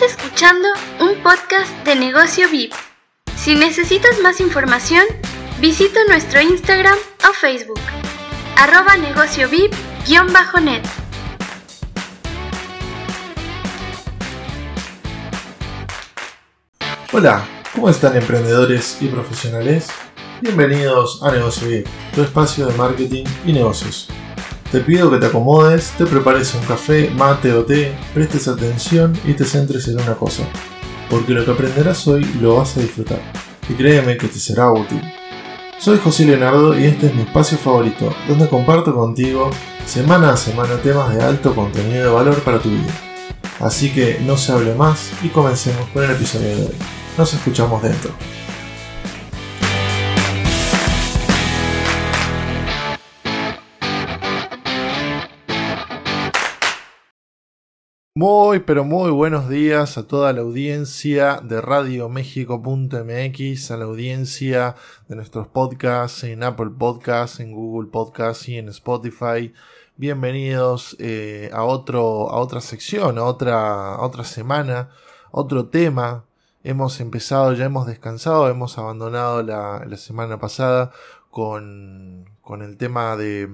Estás escuchando un podcast de negocio VIP. Si necesitas más información, visita nuestro Instagram o Facebook, arroba negocio VIP-net. Hola, ¿cómo están emprendedores y profesionales? Bienvenidos a Negocio VIP, tu espacio de marketing y negocios. Te pido que te acomodes, te prepares un café, mate o té, prestes atención y te centres en una cosa, porque lo que aprenderás hoy lo vas a disfrutar, y créeme que te será útil. Soy José Leonardo y este es mi espacio favorito, donde comparto contigo semana a semana temas de alto contenido de valor para tu vida. Así que no se hable más y comencemos con el episodio de hoy. Nos escuchamos dentro. Muy, pero muy buenos días a toda la audiencia de radioméxico.mx, a la audiencia de nuestros podcasts en Apple Podcasts, en Google Podcasts y en Spotify. Bienvenidos eh, a, otro, a otra sección, a otra, otra semana, otro tema. Hemos empezado, ya hemos descansado, hemos abandonado la, la semana pasada con, con el tema de,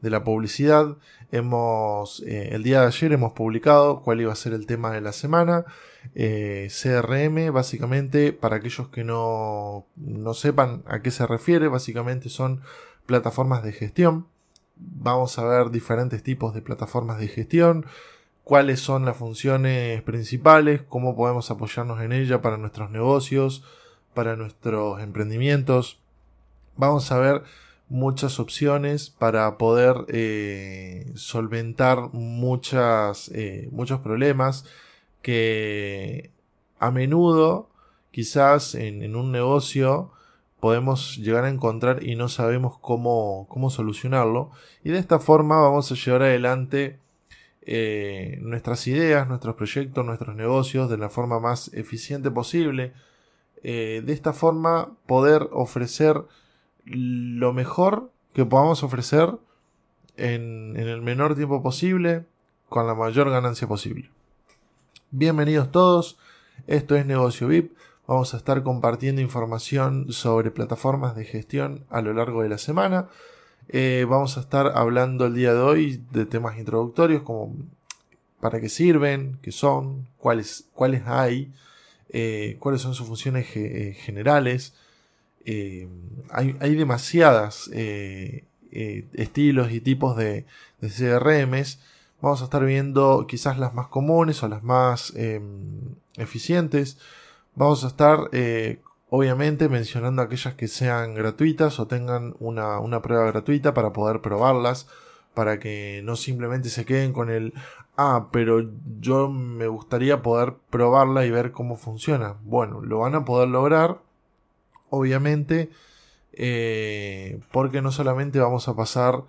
de la publicidad Hemos, eh, el día de ayer hemos publicado cuál iba a ser el tema de la semana. Eh, CRM, básicamente, para aquellos que no, no sepan a qué se refiere, básicamente son plataformas de gestión. Vamos a ver diferentes tipos de plataformas de gestión, cuáles son las funciones principales, cómo podemos apoyarnos en ella para nuestros negocios, para nuestros emprendimientos. Vamos a ver muchas opciones para poder eh, solventar muchas, eh, muchos problemas que a menudo quizás en, un negocio podemos llegar a encontrar y no sabemos cómo, cómo solucionarlo y de esta forma vamos a llevar adelante eh, nuestras ideas, nuestros proyectos, nuestros negocios de la forma más eficiente posible. de esta forma poder ofrecer lo mejor que podamos ofrecer en, el menor tiempo posible, con la mayor ganancia posible. Bienvenidos todos, esto es Negocio VIP. Vamos a estar compartiendo información sobre plataformas de gestión a lo largo de la semana. Eh, vamos a estar hablando el día de hoy de temas introductorios como para qué sirven, qué son, cuáles, cuáles hay, eh, cuáles son sus funciones eh, generales, eh, hay, demasiadas eh, eh, estilos y tipos de, de, CRMs. Vamos a estar viendo quizás las más comunes o las más em, eficientes. Vamos a estar obviamente mencionando aquellas que sean gratuitas o tengan una, una, prueba gratuita para poder probarlas, para que no simplemente se queden con el, ah, pero yo me gustaría poder probarla y ver cómo funciona. Bueno, lo van a poder lograr obviamente, eh, porque no solamente vamos a pasar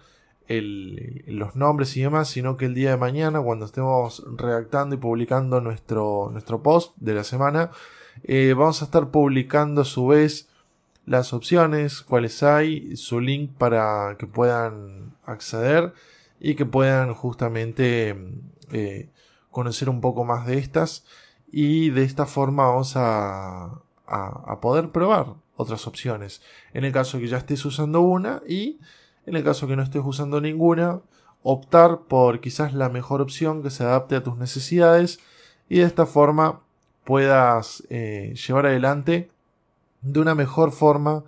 los nombres y demás, sino que el día de mañana, cuando estemos redactando y publicando nuestro, nuestro post de la semana, eh, vamos a estar publicando a su vez las opciones, cuáles hay, su link para que puedan acceder y que puedan justamente eh, conocer un poco más de estas. Y de esta forma vamos a, a poder probar otras opciones. En el caso que ya estés usando una y en el caso que no estés usando ninguna, optar por quizás la mejor opción que se adapte a tus necesidades y de esta forma puedas eh, llevar adelante de una mejor forma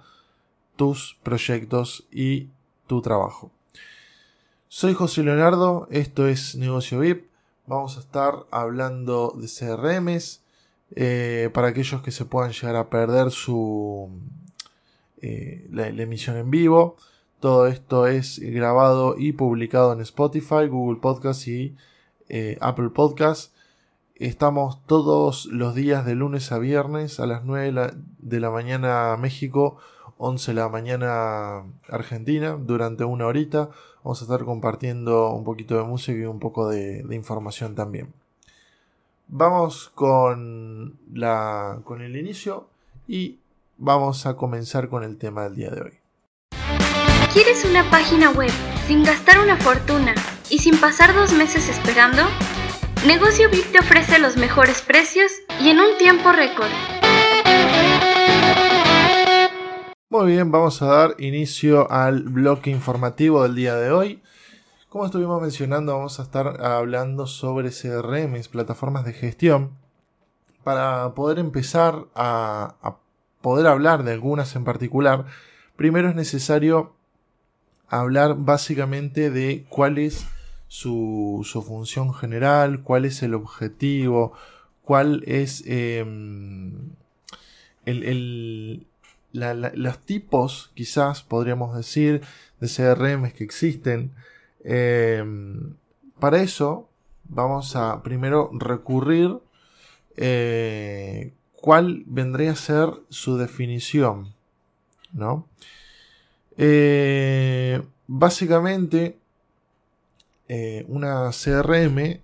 tus proyectos y tu trabajo. Soy José Leonardo, esto es Negocio VIP. Vamos a estar hablando de CRMs, eh, para aquellos que se puedan llegar a perder su eh, la, emisión en vivo. Todo esto es grabado y publicado en Spotify, Google Podcast y eh, Apple Podcast. Estamos todos los días de lunes a viernes a las 9 de la, mañana México, 11 de la mañana Argentina, durante una horita. Vamos a estar compartiendo un poquito de música y un poco de información también. Vamos con, la, con el inicio y vamos a comenzar con el tema del día de hoy. ¿Quieres una página web sin gastar una fortuna y sin pasar dos meses esperando? Negocio VIP te ofrece los mejores precios y en un tiempo récord. Muy bien, vamos a dar inicio al bloque informativo del día de hoy. Como estuvimos mencionando, vamos a estar hablando sobre CRMs, plataformas de gestión, para poder empezar a, poder hablar de algunas en particular. Primero es necesario hablar básicamente de cuál es su, función general, cuál es el objetivo, cuál es em, el, los tipos, quizás podríamos decir, de CRMs que existen Em, para eso vamos a primero recurrir eh, cuál vendría a ser su definición. ¿no? Eh, básicamente, eh, una CRM,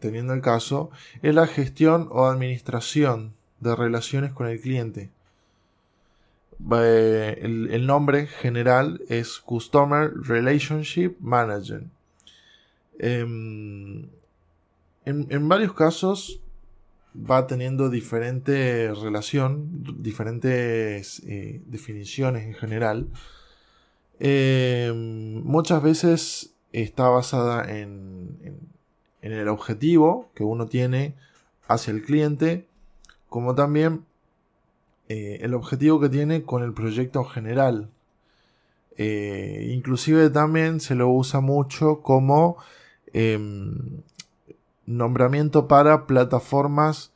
teniendo el caso, es la gestión o administración de relaciones con el cliente. Eh, el, nombre general es Customer Relationship Manager. Em, en, varios casos va teniendo diferente relación, diferentes eh, definiciones en general. Em, muchas veces está basada en, en el objetivo que uno tiene hacia el cliente, como también eh, el objetivo que tiene con el proyecto general. Eh, inclusive también se lo usa mucho como em, nombramiento para plataformas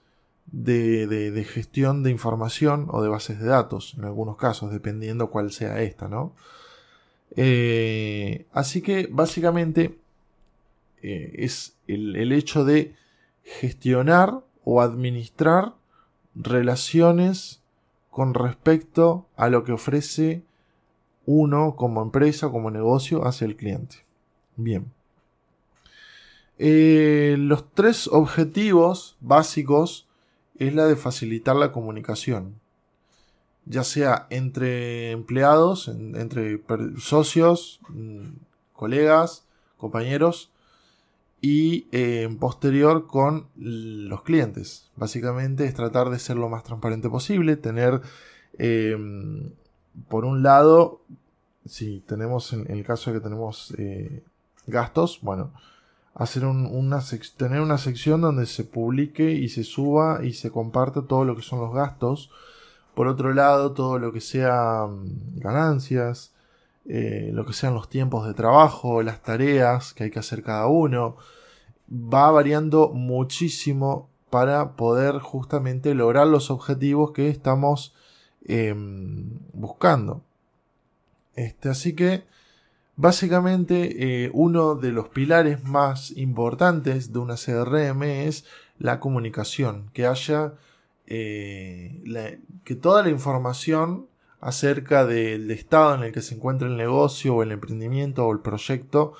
de, gestión de información o de bases de datos, en algunos casos, dependiendo cuál sea esta, ¿no? Eh, así que básicamente es el hecho de gestionar o administrar relaciones con respecto a lo que ofrece uno como empresa, como negocio hacia el cliente. Bien. Eh, los tres objetivos básicos es la de facilitar la comunicación, ya sea entre empleados, entre socios, mm, colegas, compañeros y eh, posterior con los clientes. Básicamente es tratar de ser lo más transparente posible, tener, em, por un lado, si tenemos en, el caso de que tenemos eh, gastos, bueno, hacer una tener una sección donde se publique y se suba y se comparte todo lo que son los gastos. Por otro lado, todo lo que sea mm, ganancias, eh, lo que sean los tiempos de trabajo, las tareas que hay que hacer cada uno. Va variando muchísimo para poder justamente lograr los objetivos que estamos em, buscando. Este, así que básicamente eh, uno de los pilares más importantes de una CRM es la comunicación, que haya eh, que toda la información acerca del estado en el que se encuentra el negocio o el emprendimiento o el proyecto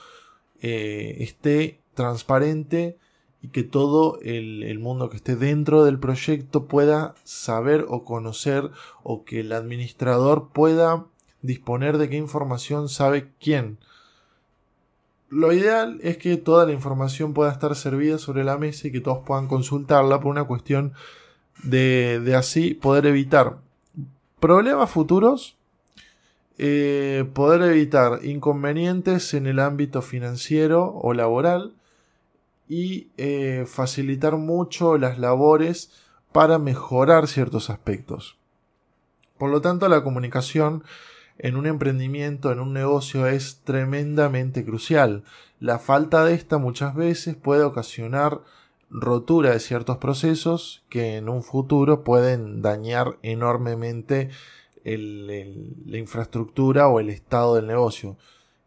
eh, esté transparente y que todo el, mundo que esté dentro del proyecto pueda saber o conocer o que el administrador pueda disponer de qué información sabe quién. Lo ideal es que toda la información pueda estar servida sobre la mesa y que todos puedan consultarla por una cuestión de, de así poder evitar Problemas futuros. Eh, poder evitar inconvenientes en el ámbito financiero o laboral y eh, facilitar mucho las labores para mejorar ciertos aspectos. Por lo tanto, la comunicación en un emprendimiento, en un negocio, es tremendamente crucial. La falta de esta muchas veces puede ocasionar rotura de ciertos procesos que en un futuro pueden dañar enormemente la infraestructura o el estado del negocio.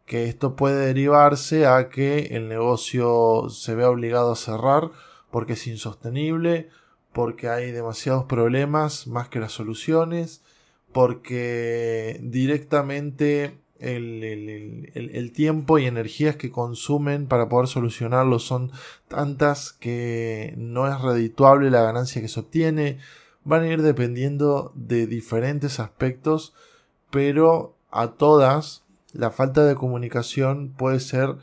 Que esto puede derivarse a que el negocio se vea obligado a cerrar porque es insostenible, porque hay demasiados problemas más que las soluciones, porque directamente el, tiempo y energías que consumen para poder solucionarlo son tantas que no es redituable la ganancia que se obtiene. Van a ir dependiendo de diferentes aspectos, pero a todas la falta de comunicación puede ser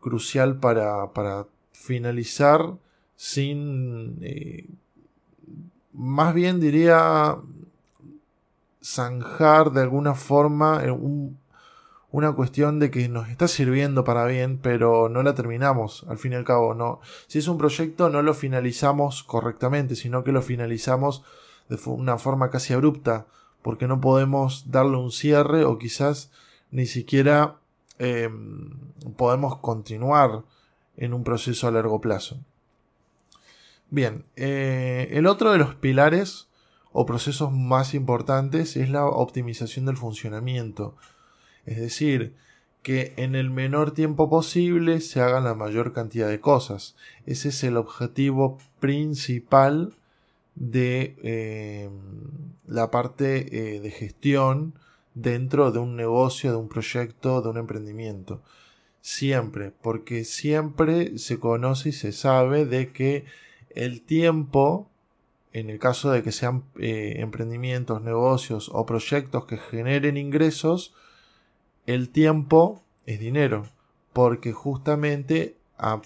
crucial para, para finalizar sin... Eh, más bien diría zanjar de alguna forma una cuestión de que nos está sirviendo para bien, pero no la terminamos, al fin y al cabo. No. Si es un proyecto, no lo finalizamos correctamente, sino que lo finalizamos de una forma casi abrupta, porque no podemos darle un cierre o quizás ni siquiera em, podemos continuar en un proceso a largo plazo. Bien, eh, el otro de los pilares o procesos más importantes es la optimización del funcionamiento. Es decir, que en el menor tiempo posible se hagan la mayor cantidad de cosas. Ese es el objetivo principal de eh, la parte eh, de gestión dentro de un negocio, de un proyecto, de un emprendimiento. Siempre, porque siempre se conoce y se sabe de que el tiempo, en el caso de que sean eh, emprendimientos, negocios o proyectos que generen ingresos, el tiempo es dinero, porque justamente a,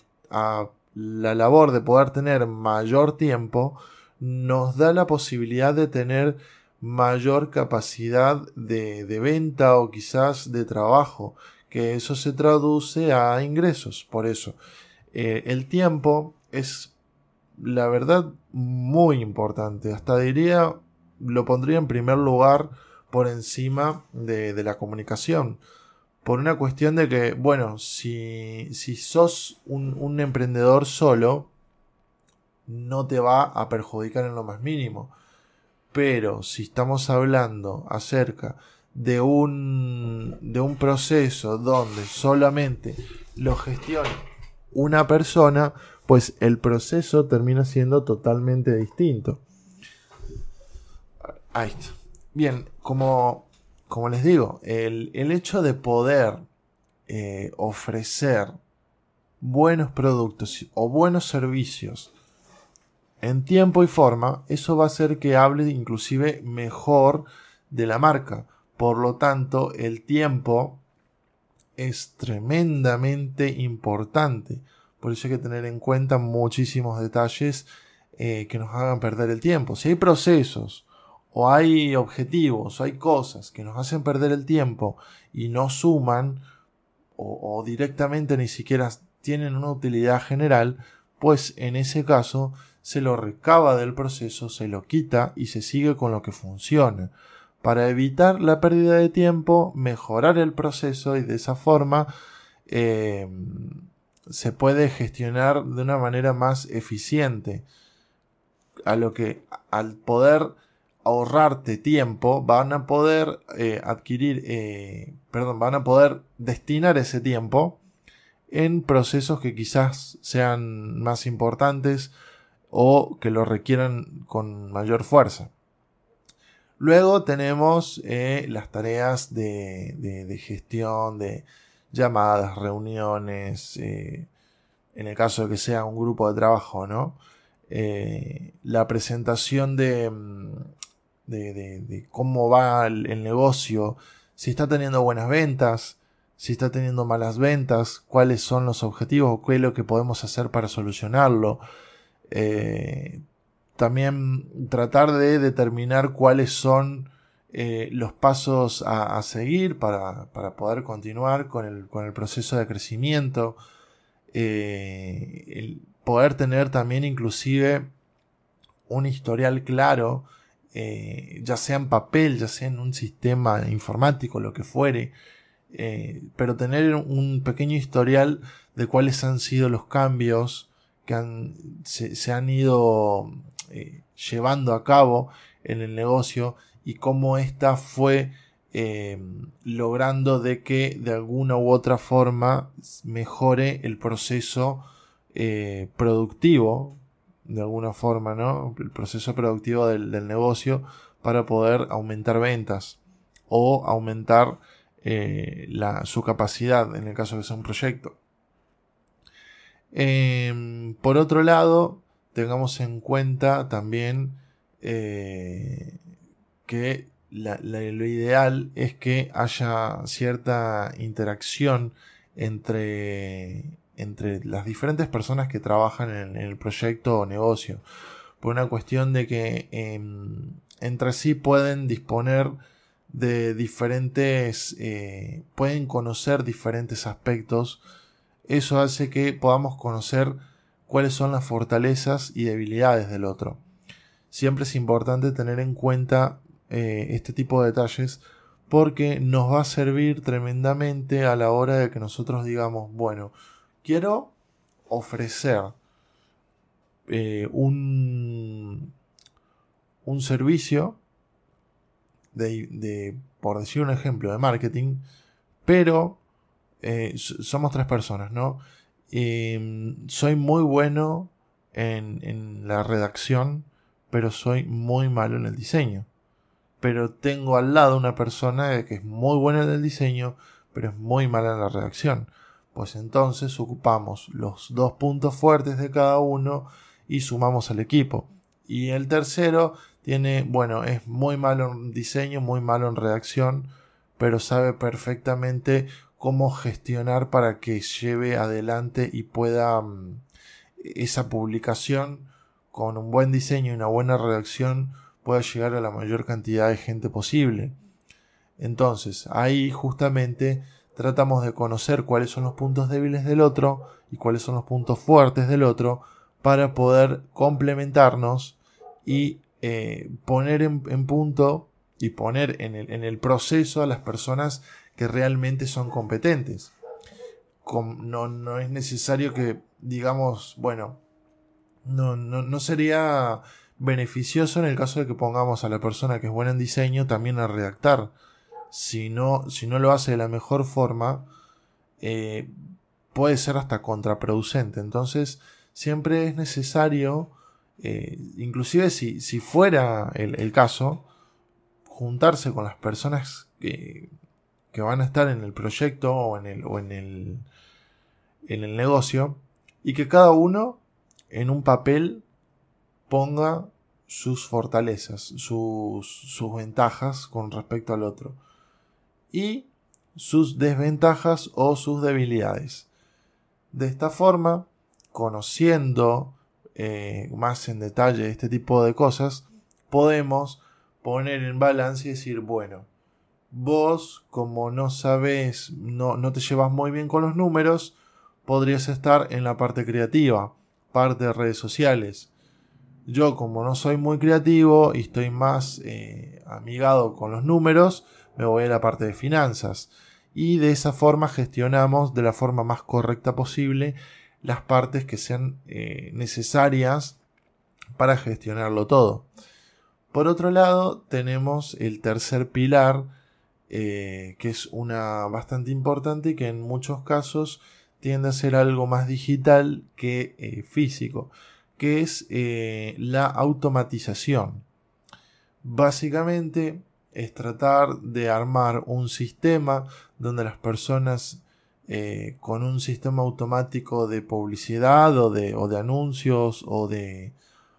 la labor de poder tener mayor tiempo nos da la posibilidad de tener mayor capacidad de, venta o quizás de trabajo, que eso se traduce a ingresos. Por eso, eh, el tiempo es la verdad, muy importante. Hasta diría, lo pondría en primer lugar por encima de, la comunicación. Por una cuestión de que, bueno, si, si sos un, emprendedor solo, no te va a perjudicar en lo más mínimo. Pero si estamos hablando acerca de un, de un proceso donde solamente lo gestiona una persona, pues el proceso termina siendo totalmente distinto. Ahí está. Bien, como, como les digo, el, hecho de poder eh, ofrecer buenos productos o buenos servicios en tiempo y forma, eso va a hacer que hable inclusive mejor de la marca. Por lo tanto, el tiempo es tremendamente importante. Por eso hay que tener en cuenta muchísimos detalles eh, que nos hagan perder el tiempo. Si hay procesos o hay objetivos o hay cosas que nos hacen perder el tiempo y no suman o, directamente ni siquiera tienen una utilidad general, pues en ese caso se lo recaba del proceso, se lo quita y se sigue con lo que funciona. Para evitar la pérdida de tiempo, mejorar el proceso y de esa forma eh, se puede gestionar de una manera más eficiente. A lo que al poder ahorrarte tiempo van a poder eh, adquirir, eh, perdón, van a poder destinar ese tiempo en procesos que quizás sean más importantes o que lo requieran con mayor fuerza. Luego tenemos eh, las tareas de, de gestión, de, llamadas, reuniones, en el caso de que sea un grupo de trabajo, ¿no? La presentación de, mm, de, cómo va el, negocio, si está teniendo buenas ventas, si está teniendo malas ventas, cuáles son los objetivos, qué es lo que podemos hacer para solucionarlo. Eh, también tratar de determinar cuáles son eh, los pasos a, seguir para, poder continuar con el, con el, proceso de crecimiento, eh, el poder tener también inclusive un historial claro, eh, ya sea en papel, ya sea en un sistema informático, lo que fuere, pero tener un pequeño historial de cuáles han sido los cambios que han, se, se han ido llevando a cabo en el negocio y cómo ésta fue eh, logrando de que de alguna u otra forma mejore el proceso eh, productivo, de alguna forma, ¿no? El proceso productivo del, negocio para poder aumentar ventas o aumentar eh, la, su capacidad en el caso de que un proyecto. Em, por otro lado, tengamos en cuenta también que lo ideal es que haya cierta interacción entre, entre las diferentes personas que trabajan en, el proyecto o negocio. Por una cuestión de que em, entre sí pueden disponer de diferentes, eh, pueden conocer diferentes aspectos. Eso hace que podamos conocer cuáles son las fortalezas y debilidades del otro. Siempre es importante tener en cuenta eh, este tipo de detalles porque nos va a servir tremendamente a la hora de que nosotros digamos, bueno, quiero ofrecer eh, un, un servicio de, por decir un ejemplo, de marketing, pero eh, somos tres personas, ¿no? soy muy bueno en, en la redacción, pero soy muy malo en el diseño pero tengo al lado una persona que es muy buena en el diseño, pero es muy mala en la redacción. Pues entonces ocupamos los dos puntos fuertes de cada uno y sumamos al equipo. Y el tercero tiene, bueno, es muy malo en diseño, muy malo en redacción, pero sabe perfectamente cómo gestionar para que lleve adelante y pueda mm, esa publicación con un buen diseño y una buena redacción pueda llegar a la mayor cantidad de gente posible. Entonces, ahí justamente tratamos de conocer cuáles son los puntos débiles del otro y cuáles son los puntos fuertes del otro para poder complementarnos y eh, poner en, punto y poner en el, en el, proceso a las personas que realmente son competentes. no, no, es necesario que digamos, bueno, no, no, no sería beneficioso en el caso de que pongamos a la persona que es buena en diseño también a redactar. Si no, si no lo hace de la mejor forma, eh, puede ser hasta contraproducente. Entonces, siempre es necesario, eh, inclusive si, si fuera el, caso, juntarse con las personas que, que, van a estar en el proyecto o en el, o en el, en el negocio y que cada uno en un papel ponga sus fortalezas, sus, ventajas con respecto al otro y sus desventajas o sus debilidades. De esta forma, conociendo eh, más en detalle este tipo de cosas, podemos poner en balance y decir, bueno, vos como no sabes, no, no te llevas muy bien con los números, podrías estar en la parte creativa, parte de redes sociales, yo como no soy muy creativo y estoy más eh, amigado con los números, me voy a la parte de finanzas. Y de esa forma gestionamos de la forma más correcta posible las partes que sean eh, necesarias para gestionarlo todo. Por otro lado, tenemos el tercer pilar, eh, que es una bastante importante y que en muchos casos tiende a ser algo más digital que físico que es eh, la automatización. Básicamente es tratar de armar un sistema donde las personas eh, con un sistema automático de publicidad o de, o de anuncios o de,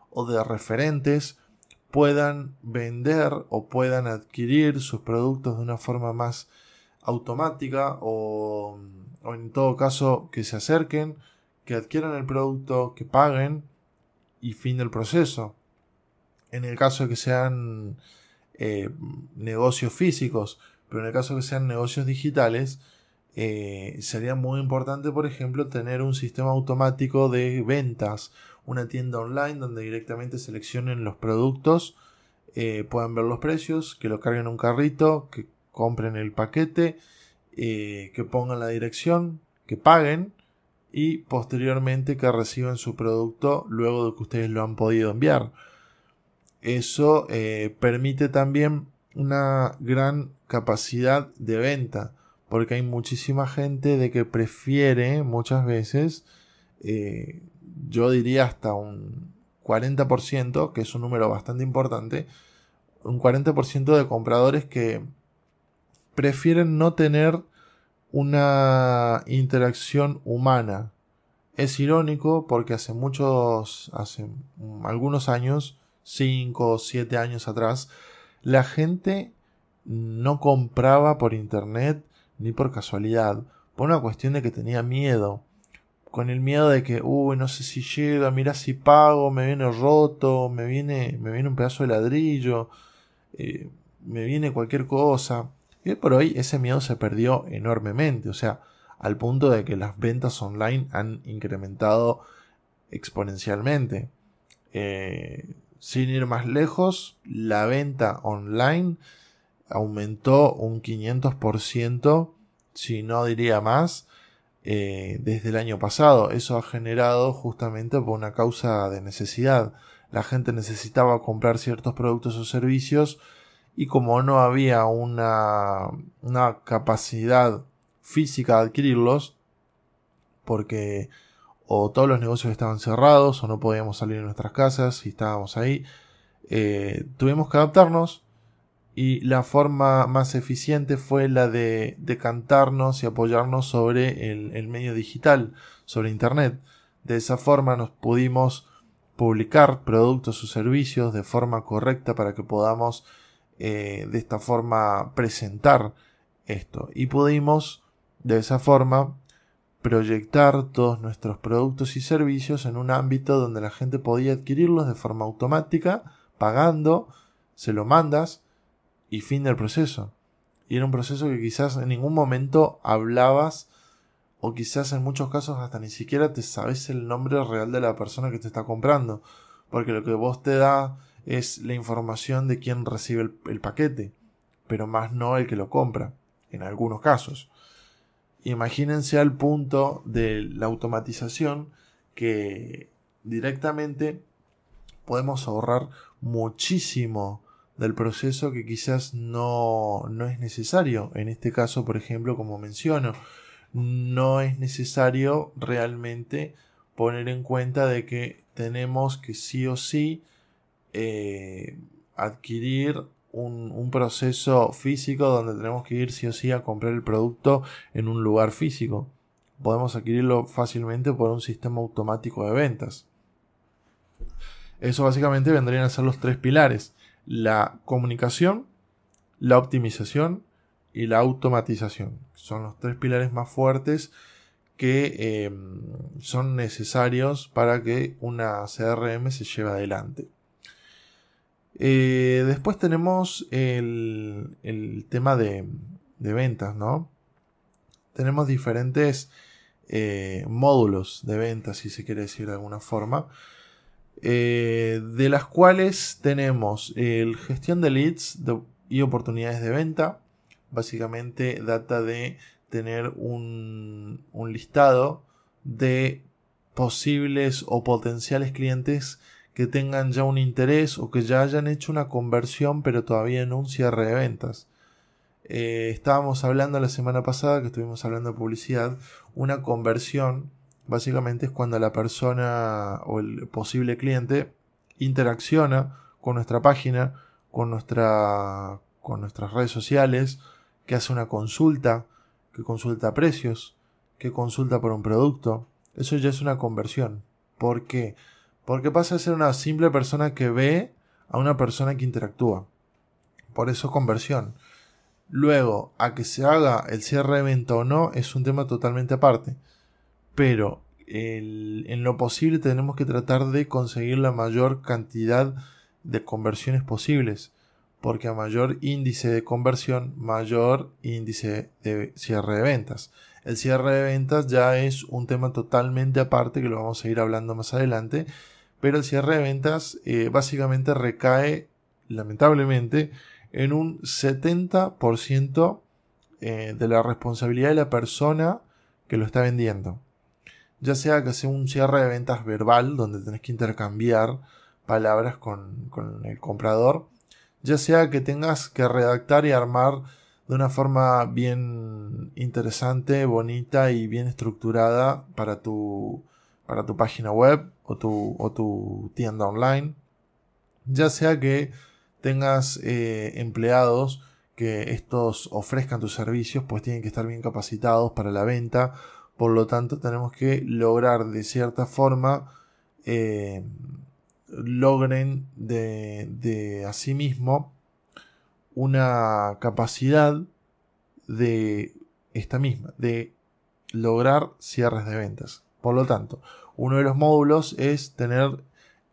o de referentes puedan vender o puedan adquirir sus productos de una forma más automática o, o en todo caso que se acerquen, que adquieran el producto, que paguen y fin del proceso. En el caso de que sean eh, negocios físicos, pero en el caso que sean negocios digitales, eh, sería muy importante, por ejemplo, tener un sistema automático de ventas, una tienda online donde directamente seleccionen los productos, eh, puedan ver los precios, que lo carguen en un carrito, que compren el paquete, que pongan la dirección, que paguen y posteriormente que reciban su producto luego de que ustedes lo han podido enviar. Eso eh, permite también una gran capacidad de venta porque hay muchísima gente de que prefiere muchas veces eh, yo diría hasta un 40% que es un número bastante importante un 40% de compradores que prefieren no tener una interacción humana. Es irónico porque hace muchos, hace algunos años, 5 o 7 años atrás, la gente no compraba por internet ni por casualidad, por una cuestión de que tenía miedo. con el miedo de que, uy, no sé si llega, mira si pago, me viene roto, me viene, me viene un pedazo de ladrillo, eh, me viene cualquier cosa. Y por hoy ese miedo se perdió enormemente, o sea, al punto de que las ventas online han incrementado exponencialmente. Eh, sin ir más lejos, la venta online aumentó un 500%, si no diría más, eh, desde el año pasado. Eso ha generado justamente por una causa de necesidad. La gente necesitaba comprar ciertos productos o servicios y como no había una, una capacidad física de adquirirlos, porque o todos los negocios estaban cerrados o no podíamos salir de nuestras casas y estábamos ahí, eh, tuvimos que adaptarnos y la forma más eficiente fue la de decantarnos y apoyarnos sobre el, medio digital, sobre Internet. De esa forma nos pudimos publicar productos o servicios de forma correcta para que podamos eh, de esta forma presentar esto y pudimos de esa forma proyectar todos nuestros productos y servicios en un ámbito donde la gente podía adquirirlos de forma automática, pagando, se lo mandas y fin del proceso. Y era un proceso que quizás en ningún momento hablabas o quizás en muchos casos hasta ni siquiera te sabes el nombre real de la persona que te está comprando, porque lo que vos te da es la información de quién recibe el, el paquete, pero más no el que lo compra, en algunos casos. Imagínense al punto de la automatización que directamente podemos ahorrar muchísimo del proceso que quizás no, no es necesario. En este caso, por ejemplo, como menciono, no es necesario realmente poner en cuenta de que tenemos que sí o sí eh, adquirir un, proceso físico donde tenemos que ir sí o sí a comprar el producto en un lugar físico. Podemos adquirirlo fácilmente por un sistema automático de ventas. Eso básicamente vendrían a ser los tres pilares la comunicación, la optimización y la automatización. Son los tres pilares más fuertes que em, son necesarios para que una CRM se lleve adelante. Eh, después tenemos el, tema de, ventas, ¿no? Tenemos diferentes eh, módulos de ventas, si se quiere decir de alguna forma. Eh, de las cuales tenemos el gestión de leads y oportunidades de venta. Básicamente data de tener un, un listado de posibles o potenciales clientes que tengan ya un interés o que ya hayan hecho una conversión pero todavía en un cierre de ventas. Eh, estábamos hablando la semana pasada que estuvimos hablando de publicidad, una conversión Básicamente es cuando la persona o el posible cliente interacciona con nuestra página, con, nuestra, con nuestras redes sociales, que hace una consulta, que consulta precios, que consulta por un producto. Eso ya es una conversión. ¿Por qué? Porque pasa a ser una simple persona que ve a una persona que interactúa. Por eso conversión. Luego, a que se haga el cierre de venta o no es un tema totalmente aparte pero en lo posible tenemos que tratar de conseguir la mayor cantidad de conversiones posibles, porque a mayor índice de conversión, mayor índice de cierre de ventas. El cierre de ventas ya es un tema totalmente aparte que lo vamos a ir hablando más adelante, pero el cierre de ventas eh, básicamente recae, lamentablemente, en un 70% eh, de la responsabilidad de la persona que lo está vendiendo. Ya sea que sea un cierre de ventas verbal, donde tenés que intercambiar palabras con, el comprador, ya sea que tengas que redactar y armar de una forma bien interesante, bonita y bien estructurada para tu, para tu página web o tu, o tu tienda online, ya sea que tengas eh, empleados que estos ofrezcan tus servicios, pues tienen que estar bien capacitados para la venta por lo tanto, tenemos que lograr de cierta forma, eh, logren de, de mismo una capacidad de esta misma, de lograr cierres de ventas. Por lo tanto, uno de los módulos es tener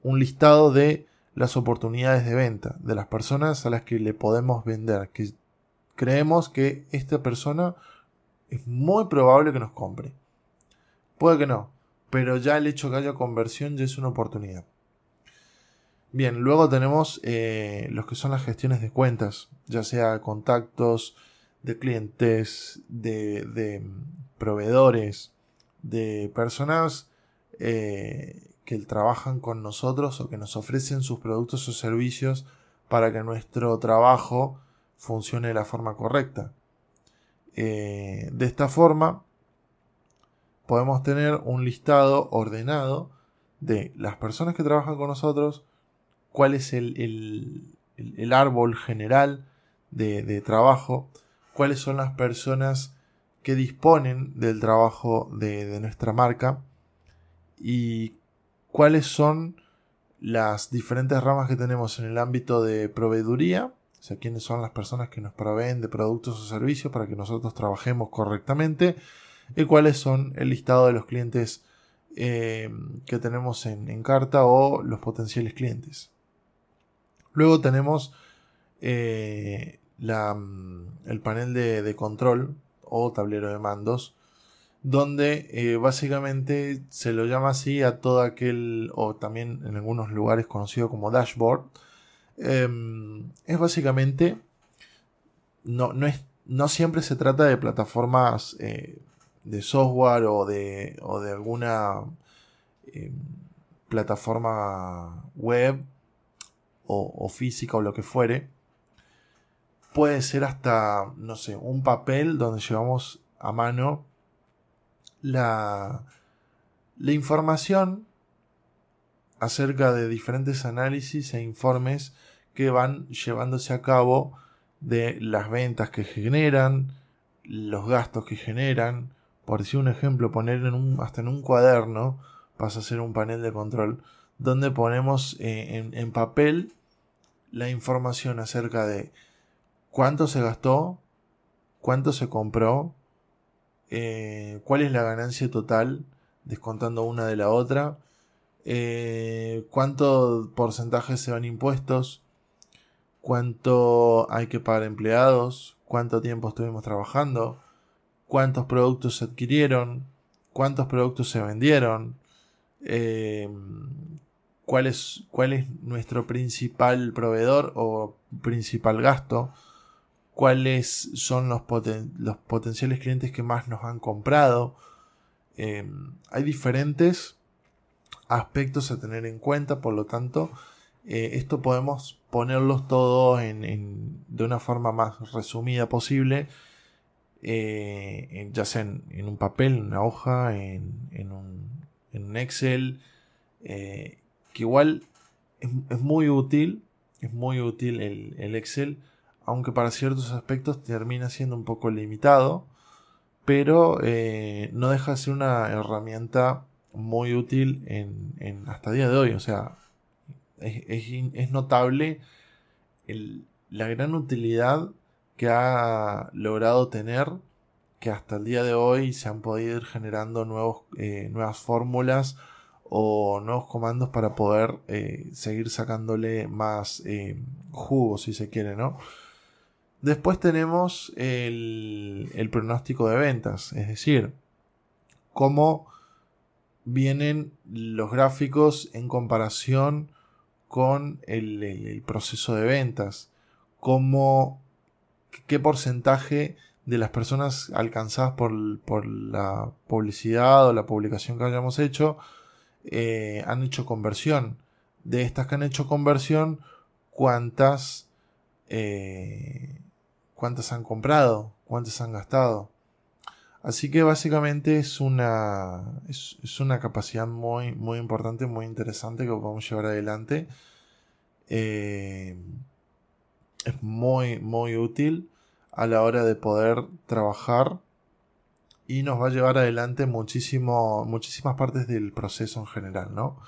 un listado de las oportunidades de venta, de las personas a las que le podemos vender, que creemos que esta persona es muy probable que nos compre. Puede que no, pero ya el hecho que haya conversión ya es una oportunidad. Bien, luego tenemos eh, los que son las gestiones de cuentas, ya sea contactos de clientes, de, proveedores, de personas eh, que trabajan con nosotros o que nos ofrecen sus productos o servicios para que nuestro trabajo funcione de la forma correcta. Eh, de esta forma podemos tener un listado ordenado de las personas que trabajan con nosotros, cuál es el, árbol general de, trabajo, cuáles son las personas que disponen del trabajo de, nuestra marca y cuáles son las diferentes ramas que tenemos en el ámbito de proveeduría, o sea, quiénes son las personas que nos proveen de productos o servicios para que nosotros trabajemos correctamente y cuáles son el listado de los clientes eh, que tenemos en, carta o los potenciales clientes. Luego tenemos eh, mm, el panel de, control o tablero de mandos, donde eh, básicamente se lo llama así a todo aquel, o también en algunos lugares conocido como dashboard. Em, es básicamente, no, no, es, no siempre se trata de plataformas eh, de software o de, o de alguna em, plataforma web o, física o lo que fuere, puede ser hasta, no sé, un papel donde llevamos a mano la, la información acerca de diferentes análisis e informes que van llevándose a cabo de las ventas que generan, los gastos que generan. Por decir un ejemplo, poner en un, hasta en un cuaderno pasa a ser un panel de control donde ponemos eh, en, papel la información acerca de cuánto se gastó, cuánto se compró, eh, cuál es la ganancia total, descontando una de la otra, eh, cuánto porcentaje se van impuestos, cuánto hay que pagar empleados, cuánto tiempo estuvimos trabajando, cuántos productos se adquirieron, cuántos productos se vendieron, cuál es, cuál es nuestro principal proveedor o principal gasto, cuáles son los, los potenciales clientes que más nos han comprado. Em, hay diferentes aspectos a tener en cuenta, por lo tanto, eh, esto podemos ponerlos todos en, de una forma más resumida posible, eh, ya sea en, un papel, en una hoja, en, un, un, Excel, eh, que igual es, muy útil, es muy útil el, Excel, aunque para ciertos aspectos termina siendo un poco limitado, pero eh, no deja de ser una herramienta muy útil en, hasta el día de hoy, o sea, es, notable la gran utilidad que ha logrado tener que hasta el día de hoy se han podido ir generando nuevos, eh, nuevas fórmulas o nuevos comandos para poder eh, seguir sacándole más jugo si se quiere, ¿no? Después tenemos el, pronóstico de ventas, es decir, cómo vienen los gráficos en comparación con el, proceso de ventas, cómo, qué porcentaje de las personas alcanzadas por, por la publicidad o la publicación que hayamos hecho eh, han hecho conversión. De estas que han hecho conversión, ¿cuántas, eh, cuántas han comprado? ¿Cuántas han gastado? Así que básicamente es una, es, una capacidad muy, muy importante, muy interesante que podemos llevar adelante. Eh, es muy, muy útil a la hora de poder trabajar y nos va a llevar adelante muchísimo, muchísimas partes del proceso en general, ¿no?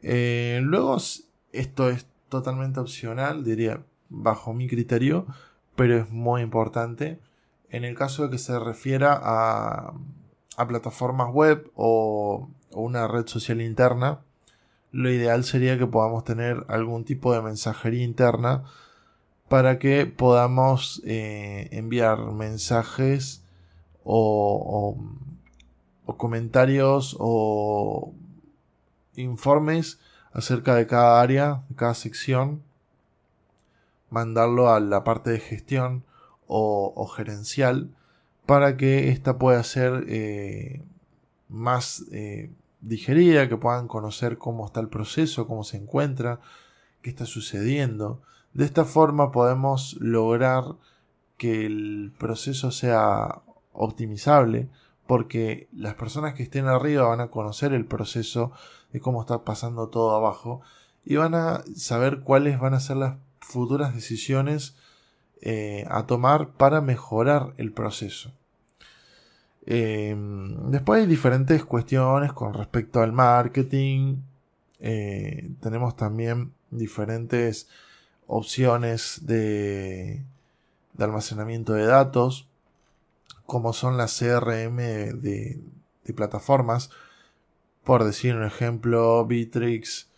Eh, luego, esto es totalmente opcional, diría, bajo mi criterio, pero es muy importante. En el caso de que se refiera a, a plataformas web o, una red social interna, lo ideal sería que podamos tener algún tipo de mensajería interna para que podamos eh, enviar mensajes o, o, comentarios o informes acerca de cada área, de cada sección, mandarlo a la parte de gestión o, gerencial para que ésta pueda ser eh, más eh, digerida, que puedan conocer cómo está el proceso, cómo se encuentra, qué está sucediendo. De esta forma podemos lograr que el proceso sea optimizable porque las personas que estén arriba van a conocer el proceso de cómo está pasando todo abajo y van a saber cuáles van a ser las futuras decisiones eh, a tomar para mejorar el proceso. Em, después hay diferentes cuestiones con respecto al marketing. Eh, tenemos también diferentes opciones de, almacenamiento de datos, como son las CRM de, plataformas. Por decir un ejemplo, Bitrix,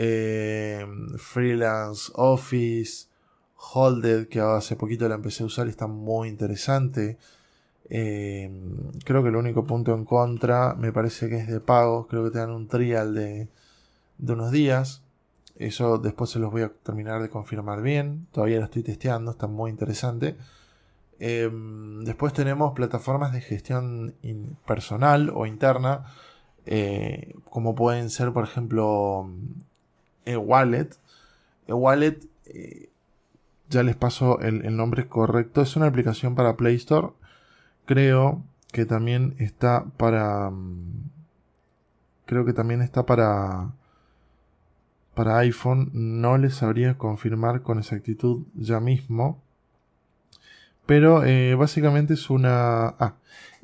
em, Freelance Office, Holded, que hace poquito la empecé a usar está muy interesante. Eh, creo que el único punto en contra me parece que es de pago. Creo que te dan un trial de, de unos días. Eso después se los voy a terminar de confirmar bien. Todavía lo estoy testeando, está muy interesante. Eh, después tenemos plataformas de gestión personal o interna. Eh, como pueden ser, por ejemplo, eWallet. eWallet ya les paso el, nombre correcto. Es una aplicación para Play Store. Creo que también está para. Mm, creo que también está para. Para iPhone. No les sabría confirmar con exactitud ya mismo. Pero eh, básicamente es una. Ah,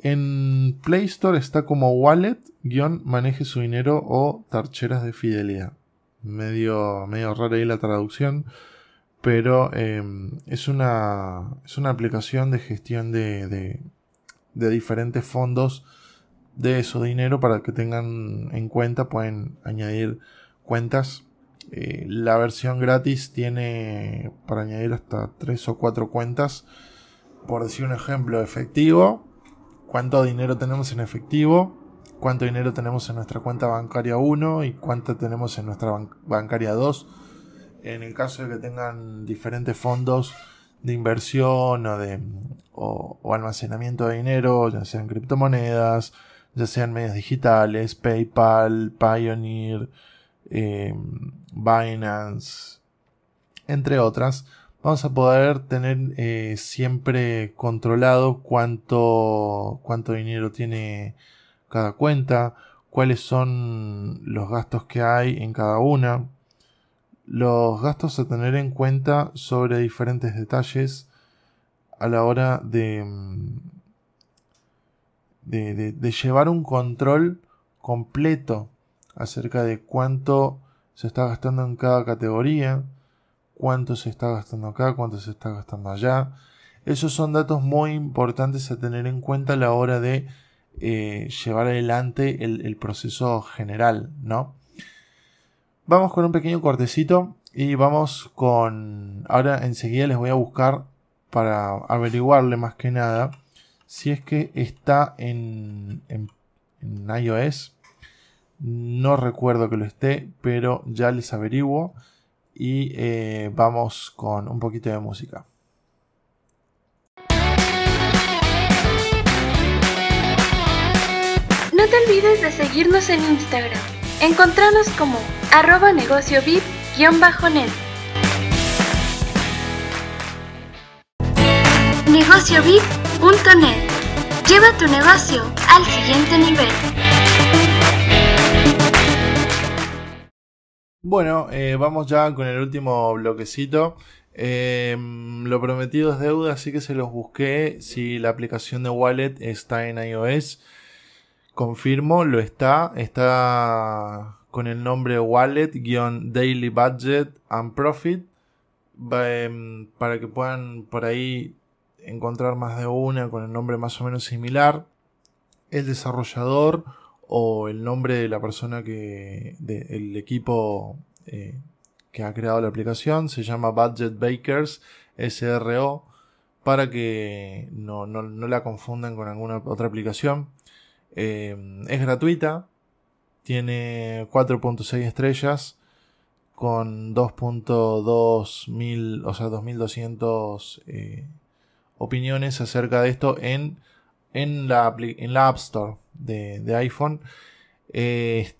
en Play Store está como wallet, guion, maneje su dinero o tarcheras de fidelidad. Medio, medio rara ahí la traducción pero em, es, una, es una aplicación de gestión de, de, diferentes fondos de su dinero para que tengan en cuenta, pueden añadir cuentas. Eh, la versión gratis tiene para añadir hasta 3 o 4 cuentas. Por decir un ejemplo, efectivo, cuánto dinero tenemos en efectivo, cuánto dinero tenemos en nuestra cuenta bancaria 1 y cuánto tenemos en nuestra bancaria 2 en el caso de que tengan diferentes fondos de inversión o de o, almacenamiento de dinero, ya sean criptomonedas, ya sean medios digitales, PayPal, Pioneer, em, Binance, entre otras, vamos a poder tener eh, siempre controlado cuánto, cuánto dinero tiene cada cuenta, cuáles son los gastos que hay en cada una los gastos a tener en cuenta sobre diferentes detalles a la hora de, mm, de, llevar un control completo acerca de cuánto se está gastando en cada categoría, cuánto se está gastando acá, cuánto se está gastando allá. Esos son datos muy importantes a tener en cuenta a la hora de eh, llevar adelante el, el proceso general, ¿no? Vamos con un pequeño cortecito y vamos con... Ahora enseguida les voy a buscar para averiguarle más que nada si es que está en, en, iOS. No recuerdo que lo esté, pero ya les averiguo y eh, vamos con un poquito de música. No te olvides de seguirnos en Instagram. Encontranos como arroba negocio VIP-net. Negociovip.net. Lleva tu negocio al siguiente nivel. Bueno, eh, vamos ya con el último bloquecito. Eh, lo prometido es deuda, así que se los busqué. Si la aplicación de Wallet está en iOS, confirmo, lo está. Está con el nombre Wallet-Daily Budget and Profit em, para que puedan por ahí encontrar más de una con el nombre más o menos similar. el desarrollador o el nombre de la persona que, del equipo eh, que ha creado la aplicación, se llama Budget Bakers SRO, para que no, la confundan con alguna otra aplicación. Eh, es gratuita, tiene 4.6 estrellas con 2.2 mil, o sea, 2200 eh, opiniones acerca de esto en, en la App Store de, iPhone. Eh,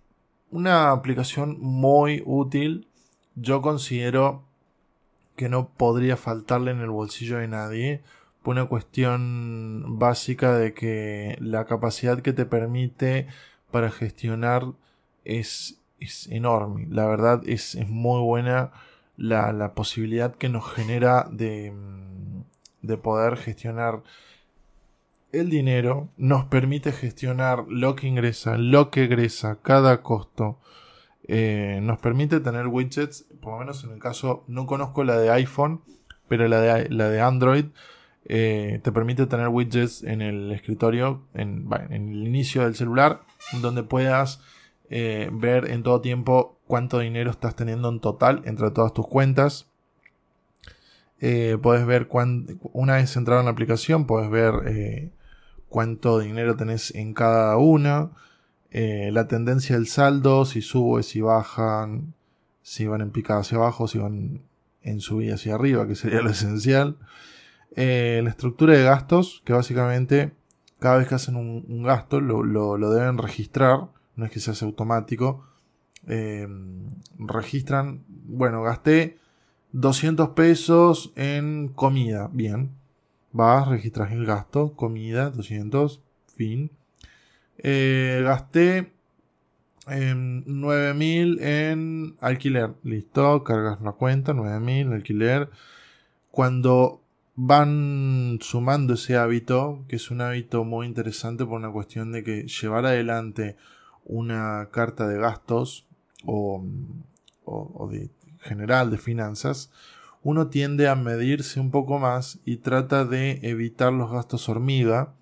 una aplicación muy útil. Yo considero que no podría faltarle en el bolsillo de nadie. Por una cuestión básica de que la capacidad que te permite para gestionar es, enorme. La verdad es, es muy buena la, la, posibilidad que nos genera de, de poder gestionar el dinero nos permite gestionar lo que ingresa, lo que egresa, cada costo. Eh, nos permite tener widgets, por lo menos en el caso, no conozco la de iPhone, pero la de, la de Android eh, te permite tener widgets en el escritorio, en, el inicio del celular, donde puedas eh, ver en todo tiempo cuánto dinero estás teniendo en total entre todas tus cuentas. puedes ver una vez entrado en la aplicación, puedes ver cuánto dinero tenés en cada una, eh, la tendencia del saldo, si sube, si bajan, si van en picada hacia abajo, si van en subida hacia arriba, que sería lo esencial. Eh, la estructura de gastos, que básicamente cada vez que hacen un, gasto lo, deben registrar, no es que se hace automático. Eh, registran, bueno, gasté 200 pesos en comida, bien, vas, registras el gasto, comida, 200, fin. Eh, gasté 9000 en alquiler, listo, cargas la cuenta, 9000 alquiler. Cuando van sumando ese hábito, que es un hábito muy interesante por una cuestión de que llevar adelante una carta de gastos o, o de general de finanzas uno tiende a medirse un poco más y trata de evitar los gastos hormiga.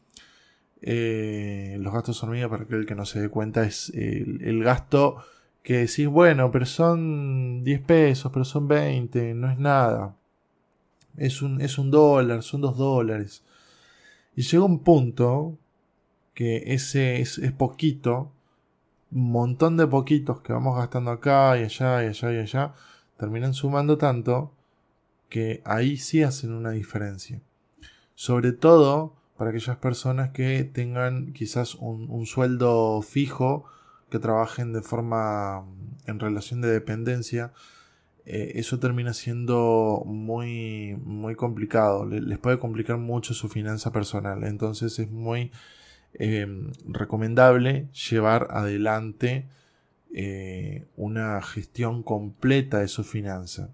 Eh, los gastos hormiga, para aquel que no se dé cuenta, es el, gasto que decís, bueno, pero son 10 pesos, pero son 20, no es nada. Es un, es un dólar, son 2 dólares. Y llega un punto que ese es, es poquito, un montón de poquitos que vamos gastando acá y allá y allá y allá, terminan sumando tanto que ahí sí hacen una diferencia. Sobre todo para aquellas personas que tengan quizás un, sueldo fijo, que trabajen de forma en relación de dependencia, eh, eso termina siendo muy, muy complicado, les puede complicar mucho su finanza personal. Entonces es muy em, recomendable llevar adelante eh, una gestión completa de su finanza.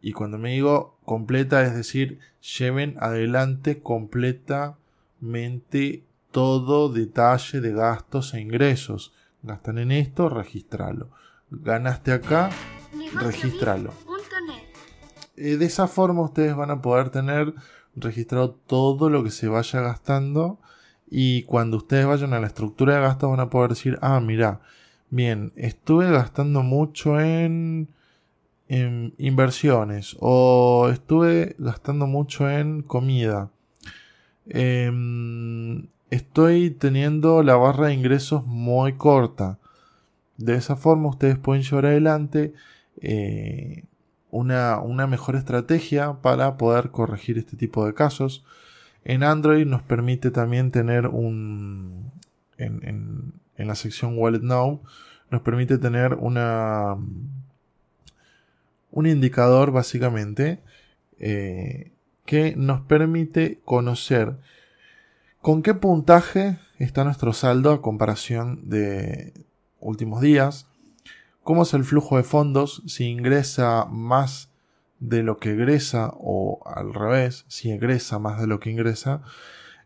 Y cuando me digo completa, es decir, lleven adelante completamente todo detalle de gastos e ingresos. Gastan en esto, registralo. Ganaste acá, registralo. Eh, de esa forma ustedes van a poder tener registrado todo lo que se vaya gastando y cuando ustedes vayan a la estructura de gastos van a poder decir, ah, mira, bien, estuve gastando mucho en en inversiones o estuve gastando mucho en comida. Em, estoy teniendo la barra de ingresos muy corta. De esa forma ustedes pueden llevar adelante eh, una, mejor estrategia para poder corregir este tipo de casos. En Android nos permite también tener un... en, en la sección Wallet Now nos permite tener una un indicador básicamente eh, que nos permite conocer con qué puntaje está nuestro saldo a comparación de últimos días, cómo es el flujo de fondos, si ingresa más de lo que egresa o al revés, si egresa más de lo que ingresa,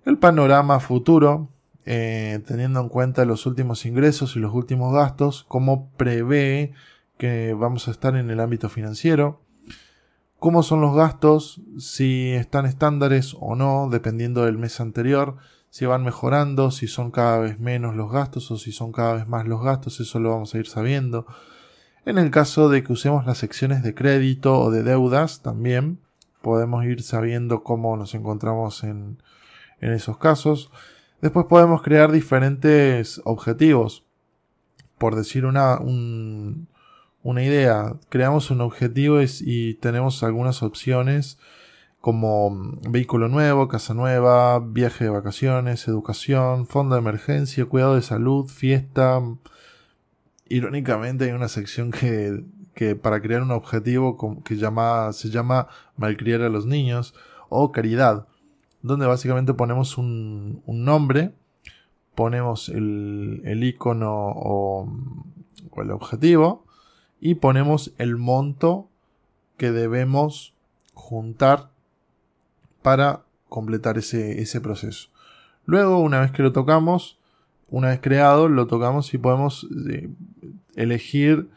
el panorama futuro, eh, teniendo en cuenta los últimos ingresos y los últimos gastos, cómo prevé que vamos a estar en el ámbito financiero, cómo son los gastos, si están estándares o no, dependiendo del mes anterior, si van mejorando, si son cada vez menos los gastos o si son cada vez más los gastos, eso lo vamos a ir sabiendo. En el caso de que usemos las secciones de crédito o de deudas, también podemos ir sabiendo cómo nos encontramos en, en esos casos. Después podemos crear diferentes objetivos. Por decir una, una idea, creamos un objetivo y tenemos algunas opciones como mm, vehículo nuevo, casa nueva, viaje de vacaciones, educación, fondo de emergencia, cuidado de salud, fiesta. Irónicamente hay una sección que, que para crear un objetivo que se llama malcriar a los niños o caridad, donde básicamente ponemos un, nombre, ponemos el, el icono o, o el objetivo y ponemos el monto que debemos juntar para completar ese, proceso. Luego, una vez que lo tocamos, una vez creado, lo tocamos y podemos eh, elegir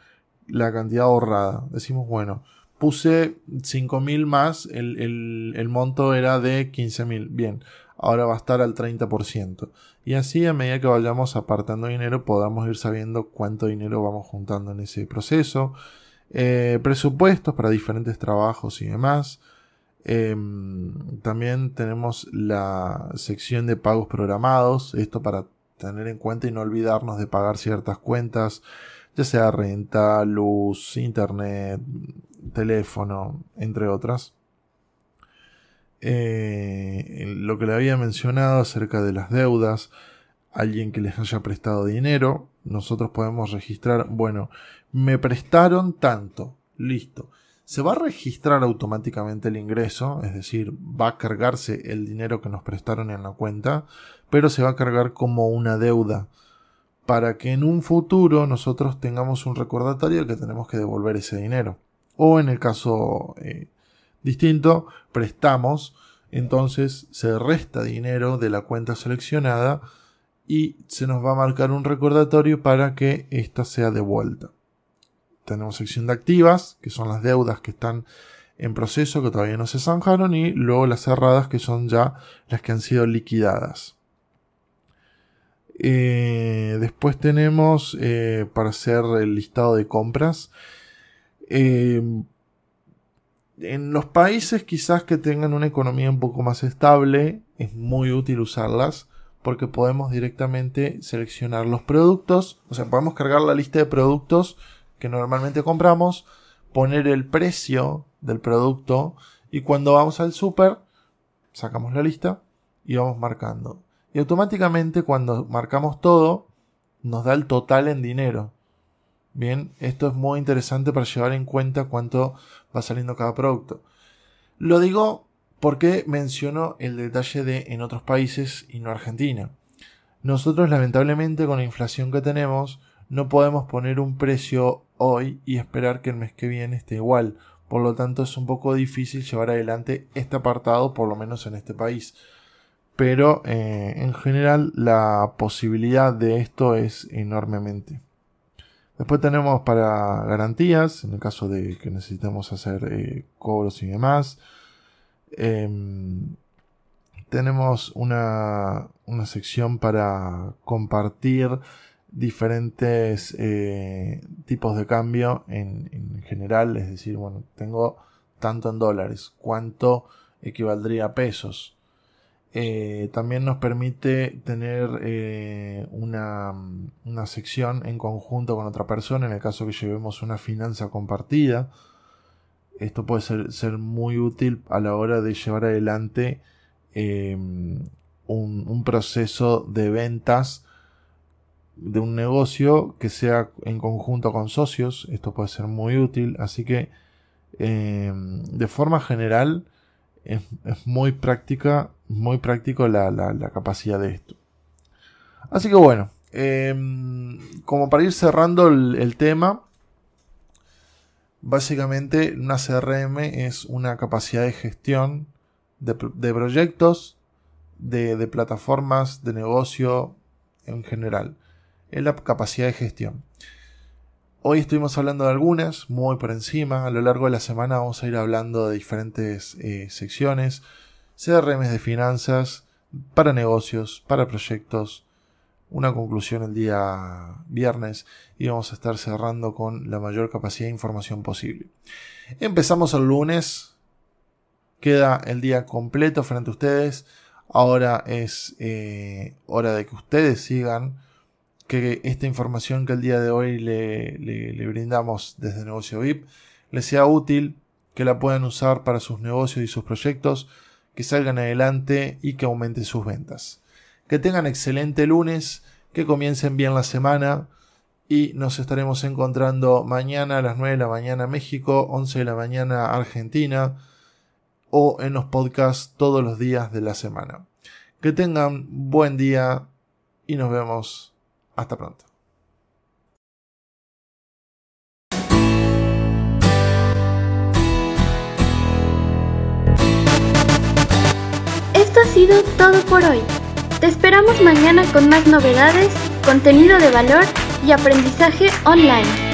la cantidad ahorrada. Decimos, bueno, puse 5.000 más, el, el, monto era de 15.000. Bien, ahora va a estar al 30%. Y así a medida que vayamos apartando dinero podamos ir sabiendo cuánto dinero vamos juntando en ese proceso. Eh, presupuestos para diferentes trabajos y demás. Em, también tenemos la sección de pagos programados, esto para tener en cuenta y no olvidarnos de pagar ciertas cuentas, ya sea renta, luz, internet, teléfono, entre otras. Eh, lo que le había mencionado acerca de las deudas, alguien que les haya prestado dinero, nosotros podemos registrar, bueno, me prestaron tanto, listo se va a registrar automáticamente el ingreso, es decir, va a cargarse el dinero que nos prestaron en la cuenta, pero se va a cargar como una deuda para que en un futuro nosotros tengamos un recordatorio de que tenemos que devolver ese dinero. O en el caso eh, distinto, prestamos, entonces se resta dinero de la cuenta seleccionada y se nos va a marcar un recordatorio para que ésta sea devuelta tenemos sección de activas, que son las deudas que están en proceso, que todavía no se zanjaron, y luego las cerradas, que son ya las que han sido liquidadas. Eh, después tenemos eh, para hacer el listado de compras. Eh, en los países quizás que tengan una economía un poco más estable, es muy útil usarlas porque podemos directamente seleccionar los productos, o sea, podemos cargar la lista de productos que normalmente compramos, poner el precio del producto y cuando vamos al super sacamos la lista y vamos marcando. Y automáticamente cuando marcamos todo nos da el total en dinero. Bien, esto es muy interesante para llevar en cuenta cuánto va saliendo cada producto. Lo digo porque menciono el detalle de en otros países y no Argentina. Nosotros lamentablemente con la inflación que tenemos no podemos poner un precio hoy y esperar que el mes que viene esté igual. Por lo tanto, es un poco difícil llevar adelante este apartado, por lo menos en este país. Pero eh, en general la posibilidad de esto es enormemente. Después tenemos para garantías, en el caso de que necesitemos hacer eh, cobros y demás. Em, tenemos una, una sección para compartir diferentes eh, tipos de cambio en, general, es decir, bueno, tengo tanto en dólares, cuánto equivaldría a pesos. Eh, también nos permite tener eh, una, una, sección en conjunto con otra persona en el caso que llevemos una finanza compartida. Esto puede ser, ser muy útil a la hora de llevar adelante un, un, proceso de ventas de un negocio que sea en conjunto con socios. Esto puede ser muy útil. Así que eh, de forma general es, muy práctica, muy práctico la, capacidad de esto. Así que bueno, em, como para ir cerrando el, tema, básicamente una CRM es una capacidad de gestión de, proyectos, de plataformas, de negocio en general es la capacidad de gestión. Hoy estuvimos hablando de algunas, muy por encima. A lo largo de la semana vamos a ir hablando de diferentes eh, secciones, CRMs de finanzas, para negocios, para proyectos. Una conclusión el día viernes y vamos a estar cerrando con la mayor capacidad de información posible. Empezamos el lunes, queda el día completo frente a ustedes. Ahora es eh, hora de que ustedes sigan que esta información que el día de hoy le, le brindamos desde Negocio VIP les sea útil, que la puedan usar para sus negocios y sus proyectos, que salgan adelante y que aumenten sus ventas. Que tengan excelente lunes, que comiencen bien la semana y nos estaremos encontrando mañana a las 9 de la mañana México, 11 de la mañana Argentina o en los podcasts todos los días de la semana. Que tengan buen día y nos vemos. Hasta pronto. Esto ha sido todo por hoy. Te esperamos mañana con más novedades, contenido de valor y aprendizaje online.